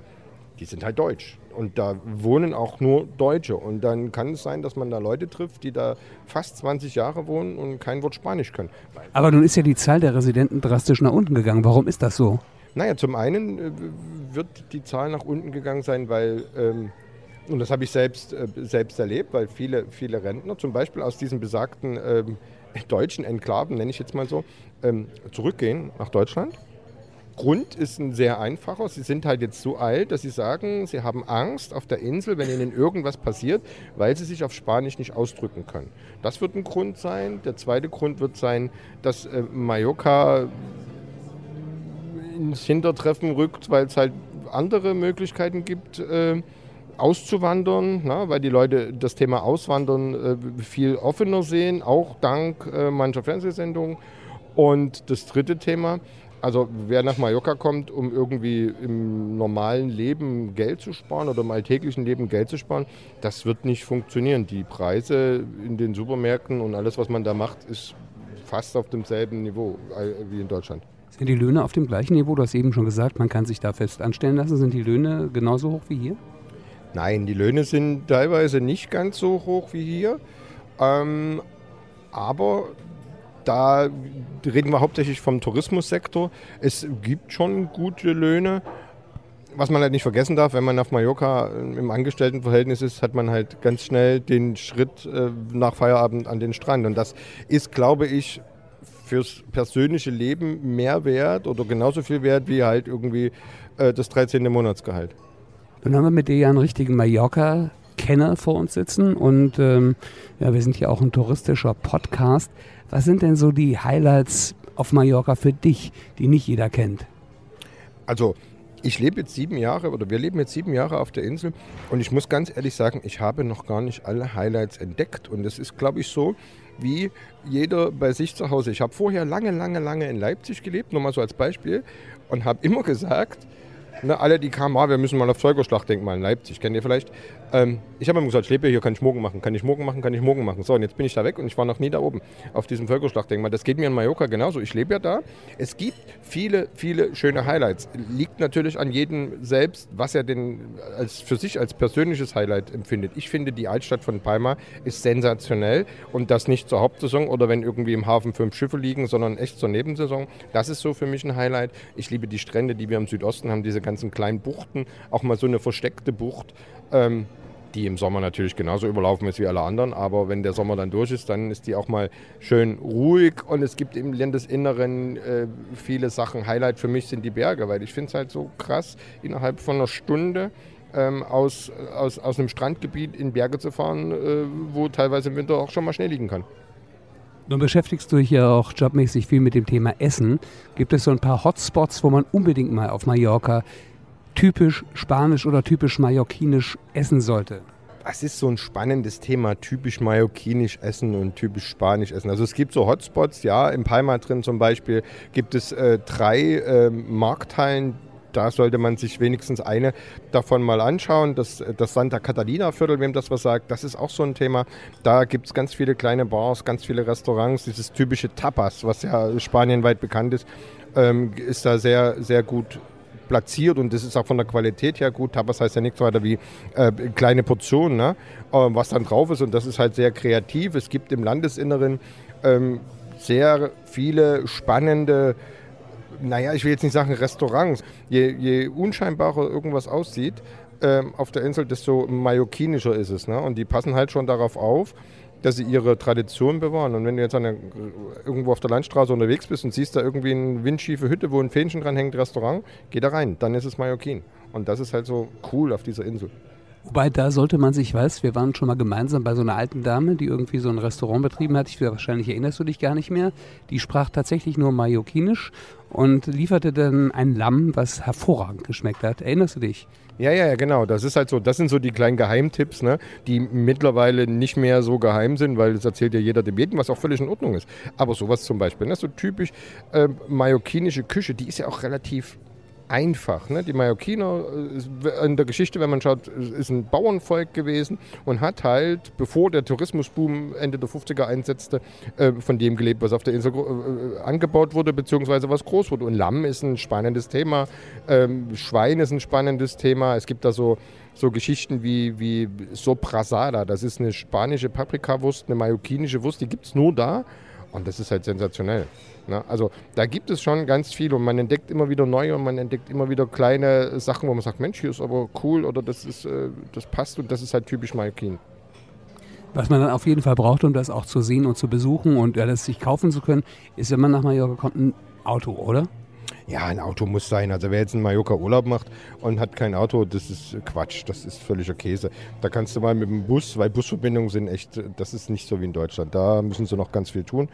die sind halt deutsch. Und da wohnen auch nur Deutsche. Und dann kann es sein, dass man da Leute trifft, die da fast 20 Jahre wohnen und kein Wort Spanisch können. Aber nun ist ja die Zahl der Residenten drastisch nach unten gegangen. Warum ist das so? Naja, zum einen äh, wird die Zahl nach unten gegangen sein, weil, ähm, und das habe ich selbst, äh, selbst erlebt, weil viele, viele Rentner zum Beispiel aus diesen besagten ähm, deutschen Enklaven, nenne ich jetzt mal so, ähm, zurückgehen nach Deutschland Grund ist ein sehr einfacher. Sie sind halt jetzt so alt, dass sie sagen, sie haben Angst auf der Insel, wenn ihnen irgendwas passiert, weil sie sich auf Spanisch nicht ausdrücken können. Das wird ein Grund sein. Der zweite Grund wird sein, dass äh, Mallorca ins Hintertreffen rückt, weil es halt andere Möglichkeiten gibt, äh, auszuwandern, na, weil die Leute das Thema Auswandern äh, viel offener sehen, auch dank äh, mancher Fernsehsendungen. Und das dritte Thema, also wer nach Mallorca kommt, um irgendwie im normalen Leben Geld zu sparen oder im alltäglichen Leben Geld zu sparen, das wird nicht funktionieren. Die Preise in den Supermärkten und alles, was man da macht, ist fast auf demselben Niveau äh, wie in Deutschland. Sind die Löhne auf dem gleichen Niveau? Du hast eben schon gesagt, man kann sich da fest anstellen lassen. Sind die Löhne genauso hoch wie hier? Nein, die Löhne sind teilweise nicht ganz so hoch wie hier. Ähm, aber da reden wir hauptsächlich vom Tourismussektor. Es gibt schon gute Löhne. Was man halt nicht vergessen darf, wenn man auf Mallorca im Angestelltenverhältnis ist, hat man halt ganz schnell den Schritt äh, nach Feierabend an den Strand. Und das ist, glaube ich, fürs persönliche Leben mehr wert oder genauso viel wert wie halt irgendwie äh, das 13. Monatsgehalt. Dann haben wir mit dir ja einen richtigen Mallorca-Kenner vor uns sitzen und ähm, ja, wir sind ja auch ein touristischer Podcast. Was sind denn so die Highlights auf Mallorca für dich, die nicht jeder kennt? Also, ich lebe jetzt sieben Jahre oder wir leben jetzt sieben Jahre auf der Insel und ich muss ganz ehrlich sagen, ich habe noch gar nicht alle Highlights entdeckt und es ist, glaube ich, so, wie jeder bei sich zu Hause. Ich habe vorher lange, lange, lange in Leipzig gelebt, nur mal so als Beispiel, und habe immer gesagt, ne, alle, die kamen, ah, wir müssen mal auf Zeugerschlachtdenkmal in Leipzig, kennt ihr vielleicht? Ähm, ich habe immer gesagt, ich lebe hier, kann ich morgen machen, kann ich morgen machen, kann ich morgen machen. So, und jetzt bin ich da weg und ich war noch nie da oben auf diesem Völkerschlachtdenkmal. Das geht mir in Mallorca genauso. Ich lebe ja da. Es gibt viele, viele schöne Highlights. Liegt natürlich an jedem selbst, was er denn als, für sich als persönliches Highlight empfindet. Ich finde, die Altstadt von Palma ist sensationell und das nicht zur Hauptsaison oder wenn irgendwie im Hafen fünf Schiffe liegen, sondern echt zur Nebensaison. Das ist so für mich ein Highlight. Ich liebe die Strände, die wir im Südosten haben, diese ganzen kleinen Buchten, auch mal so eine versteckte Bucht. Ähm, die im Sommer natürlich genauso überlaufen ist wie alle anderen. Aber wenn der Sommer dann durch ist, dann ist die auch mal schön ruhig und es gibt im Landesinneren äh, viele Sachen. Highlight für mich sind die Berge, weil ich finde es halt so krass, innerhalb von einer Stunde ähm, aus, aus, aus einem Strandgebiet in Berge zu fahren, äh, wo teilweise im Winter auch schon mal Schnee liegen kann. Nun beschäftigst du dich ja auch jobmäßig viel mit dem Thema Essen. Gibt es so ein paar Hotspots, wo man unbedingt mal auf Mallorca typisch spanisch oder typisch mallorquinisch essen sollte? Es ist so ein spannendes Thema, typisch mallorquinisch essen und typisch spanisch essen. Also es gibt so Hotspots, ja, im Palma drin zum Beispiel gibt es äh, drei äh, Markthallen, da sollte man sich wenigstens eine davon mal anschauen. Das, das Santa Catalina Viertel, wem das was sagt, das ist auch so ein Thema. Da gibt es ganz viele kleine Bars, ganz viele Restaurants. Dieses typische Tapas, was ja spanienweit bekannt ist, ähm, ist da sehr, sehr gut platziert und das ist auch von der Qualität her gut. Tapas heißt ja nichts weiter wie äh, kleine Portionen, ne? äh, was dann drauf ist und das ist halt sehr kreativ. Es gibt im Landesinneren ähm, sehr viele spannende naja, ich will jetzt nicht sagen Restaurants. Je, je unscheinbarer irgendwas aussieht ähm, auf der Insel, desto mallorquinischer ist es. Ne? Und die passen halt schon darauf auf, dass sie ihre Tradition bewahren. Und wenn du jetzt eine, irgendwo auf der Landstraße unterwegs bist und siehst da irgendwie eine windschiefe Hütte, wo ein Fähnchen dran hängt, Restaurant, geh da rein, dann ist es Mallorquin. Und das ist halt so cool auf dieser Insel. Wobei, da sollte man sich, weiß, wir waren schon mal gemeinsam bei so einer alten Dame, die irgendwie so ein Restaurant betrieben hat. Ich wahrscheinlich erinnerst du dich gar nicht mehr. Die sprach tatsächlich nur Mallorquinisch und lieferte dann ein Lamm, was hervorragend geschmeckt hat. Erinnerst du dich? Ja, ja, ja, genau. Das ist halt so, das sind so die kleinen Geheimtipps, ne, die mittlerweile nicht mehr so geheim sind, weil das erzählt ja jeder dem jeden, was auch völlig in Ordnung ist. Aber sowas zum Beispiel, ne, so typisch äh, mallorquinische Küche, die ist ja auch relativ einfach. Ne? Die Mallorquiner äh, in der Geschichte, wenn man schaut, ist ein Bauernvolk gewesen und hat halt, bevor der Tourismusboom Ende der 50er einsetzte, äh, von dem gelebt, was auf der Insel äh, angebaut wurde, beziehungsweise was groß wurde. Und Lamm ist ein spannendes Thema, ähm, Schwein ist ein spannendes Thema. Es gibt da so so Geschichten wie, wie Soprasada, das ist eine spanische Paprikawurst, eine mallorquinische Wurst, die gibt es nur da und das ist halt sensationell. Ne? Also da gibt es schon ganz viel und man entdeckt immer wieder neue und man entdeckt immer wieder kleine Sachen, wo man sagt, Mensch, hier ist aber cool oder das, ist, äh, das passt und das ist halt typisch Mallorquin. Was man dann auf jeden Fall braucht, um das auch zu sehen und zu besuchen und ja, das sich kaufen zu können, ist, wenn man nach Mallorca kommt, ein Auto, oder? Ja, ein Auto muss sein. Also wer jetzt in Mallorca Urlaub macht und hat kein Auto, das ist Quatsch, das ist völliger Käse. Da kannst du mal mit dem Bus, weil Busverbindungen sind echt, das ist nicht so wie in Deutschland. Da müssen sie noch ganz viel tun.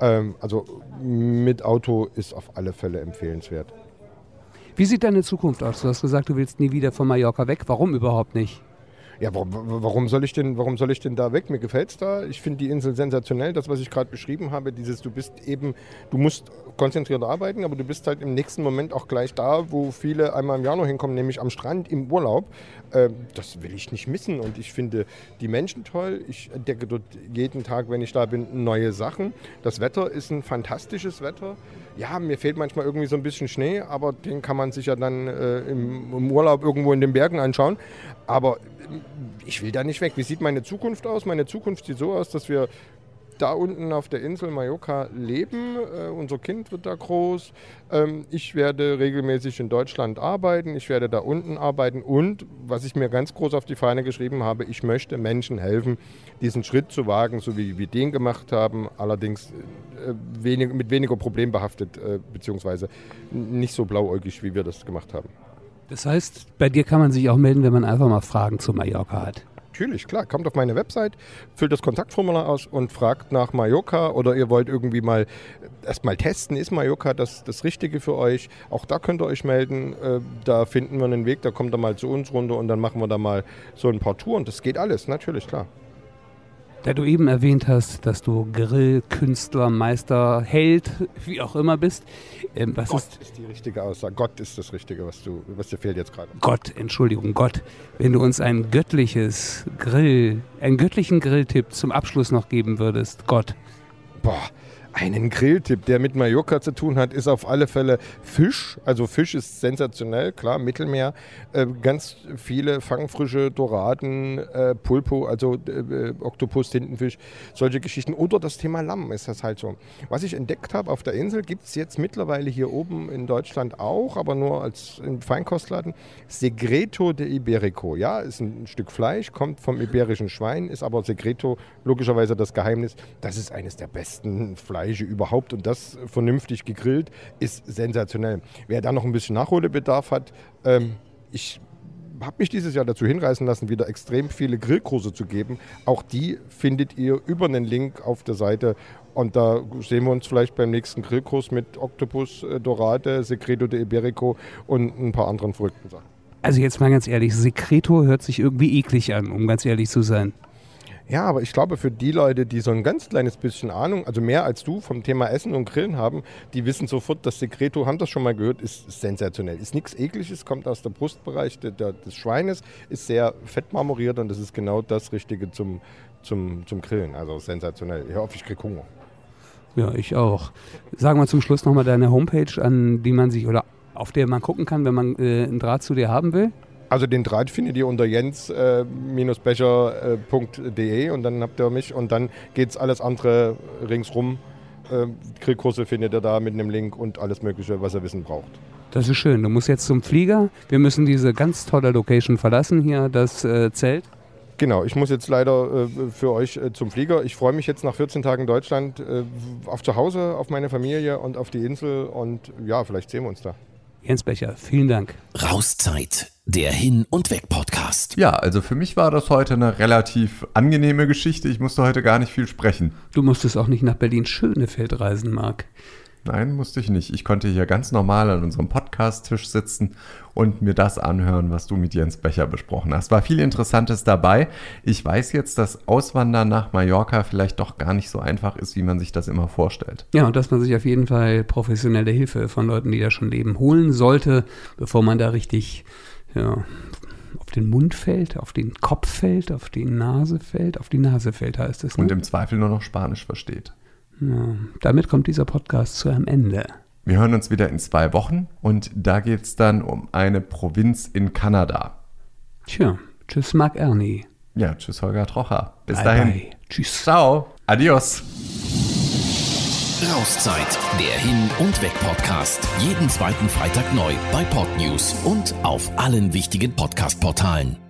Ähm, also mit Auto ist auf alle Fälle empfehlenswert. Wie sieht deine Zukunft aus? Du hast gesagt, du willst nie wieder von Mallorca weg. Warum überhaupt nicht? Ja, warum, soll ich denn, warum soll ich denn da weg? Mir gefällt es da. Ich finde die Insel sensationell. Das, was ich gerade beschrieben habe, dieses, du bist eben, du musst konzentriert arbeiten, aber du bist halt im nächsten Moment auch gleich da, wo viele einmal im Jahr noch hinkommen, nämlich am Strand im Urlaub. Äh, das will ich nicht missen. Und ich finde die Menschen toll. Ich entdecke dort jeden Tag, wenn ich da bin, neue Sachen. Das Wetter ist ein fantastisches Wetter. Ja, mir fehlt manchmal irgendwie so ein bisschen Schnee, aber den kann man sich ja dann äh, im, im Urlaub irgendwo in den Bergen anschauen. Aber ich will da nicht weg. Wie sieht meine Zukunft aus? Meine Zukunft sieht so aus, dass wir da unten auf der Insel Mallorca leben. Äh, unser Kind wird da groß. Ähm, ich werde regelmäßig in Deutschland arbeiten. Ich werde da unten arbeiten. Und was ich mir ganz groß auf die Fahne geschrieben habe, ich möchte Menschen helfen, diesen Schritt zu wagen, so wie wir den gemacht haben. Allerdings äh, wenig, mit weniger Problem behaftet, äh, beziehungsweise nicht so blauäugig, wie wir das gemacht haben. Das heißt, bei dir kann man sich auch melden, wenn man einfach mal Fragen zu Mallorca hat. Natürlich, klar. Kommt auf meine Website, füllt das Kontaktformular aus und fragt nach Mallorca oder ihr wollt irgendwie mal erstmal testen, ist Mallorca das, das Richtige für euch? Auch da könnt ihr euch melden. Äh, da finden wir einen Weg, da kommt ihr mal zu uns runter und dann machen wir da mal so ein paar Touren. Das geht alles, natürlich, klar. Da du eben erwähnt hast, dass du Grillkünstler, Meister, Held, wie auch immer bist. Ähm, was Gott ist, ist, die richtige Aussage. Gott ist das Richtige, was, du, was dir fehlt jetzt gerade. Gott, Entschuldigung, Gott. Wenn du uns ein göttliches Grill, einen göttlichen Grilltipp zum Abschluss noch geben würdest, Gott. Boah, einen Grilltipp, der mit Mallorca zu tun hat, ist auf alle Fälle Fisch. Also Fisch ist sensationell, klar, Mittelmeer. Äh, ganz viele fangfrische Doraden, äh, Pulpo, also äh, Oktopus, Tintenfisch, solche Geschichten. Oder das Thema Lamm ist das halt so. Was ich entdeckt habe auf der Insel, gibt es jetzt mittlerweile hier oben in Deutschland auch, aber nur als im Feinkostladen. Segreto de Iberico. Ja, ist ein Stück Fleisch, kommt vom iberischen Schwein, ist aber Segreto logischerweise das Geheimnis. Das ist eines der besten Fleisch Fleische überhaupt und das vernünftig gegrillt ist sensationell. Wer da noch ein bisschen Nachholbedarf hat, ähm, ich habe mich dieses Jahr dazu hinreißen lassen, wieder extrem viele Grillkurse zu geben. Auch die findet ihr über einen Link auf der Seite. Und da sehen wir uns vielleicht beim nächsten Grillkurs mit Octopus, äh, Dorade, Secreto de Iberico und ein paar anderen verrückten Sachen. Also jetzt mal ganz ehrlich, Secreto hört sich irgendwie eklig an, um ganz ehrlich zu sein. Ja, aber ich glaube, für die Leute, die so ein ganz kleines bisschen Ahnung, also mehr als du vom Thema Essen und Grillen haben, die wissen sofort, das Secreto, haben das schon mal gehört, ist sensationell. Ist nichts Ekliges, kommt aus dem Brustbereich der, der, des Schweines, ist sehr fettmarmoriert und das ist genau das Richtige zum, zum, zum Grillen. Also sensationell. Ich hoffe, ich kriege Hunger. Ja, ich auch. Sagen wir zum Schluss nochmal deine Homepage, an die man sich oder auf der man gucken kann, wenn man äh, einen Draht zu dir haben will. Also den Draht findet ihr unter jens-becher.de und dann habt ihr mich und dann geht es alles andere ringsrum. Äh, Grillkurse findet ihr da mit einem Link und alles Mögliche, was ihr wissen braucht. Das ist schön. Du musst jetzt zum Flieger. Wir müssen diese ganz tolle Location verlassen hier, das äh, Zelt. Genau, ich muss jetzt leider äh, für euch äh, zum Flieger. Ich freue mich jetzt nach 14 Tagen Deutschland äh, auf zu Hause, auf meine Familie und auf die Insel und ja, vielleicht sehen wir uns da. Jens Becher, vielen Dank. Rauszeit der Hin- und Weg-Podcast. Ja, also für mich war das heute eine relativ angenehme Geschichte. Ich musste heute gar nicht viel sprechen. Du musstest auch nicht nach Berlin-Schönefeld reisen, Marc. Nein, musste ich nicht. Ich konnte hier ganz normal an unserem Podcast-Tisch sitzen und mir das anhören, was du mit Jens Becher besprochen hast. War viel Interessantes dabei. Ich weiß jetzt, dass Auswandern nach Mallorca vielleicht doch gar nicht so einfach ist, wie man sich das immer vorstellt. Ja, und dass man sich auf jeden Fall professionelle Hilfe von Leuten, die da schon leben, holen sollte, bevor man da richtig ja, auf den Mund fällt, auf den Kopf fällt, auf die Nase fällt, auf die Nase fällt heißt es. Ne? Und im Zweifel nur noch Spanisch versteht. Ja, damit kommt dieser Podcast zu einem Ende. Wir hören uns wieder in zwei Wochen und da geht es dann um eine Provinz in Kanada. Tja, tschüss Marc Ernie. Ja, tschüss Holger Trocher. Bis Bye, dahin. bye. Tschüss. Ciao. Adios. Rauszeit, der Hin- und Weg-Podcast. Jeden zweiten Freitag neu bei Podnews und auf allen wichtigen Podcast-Portalen.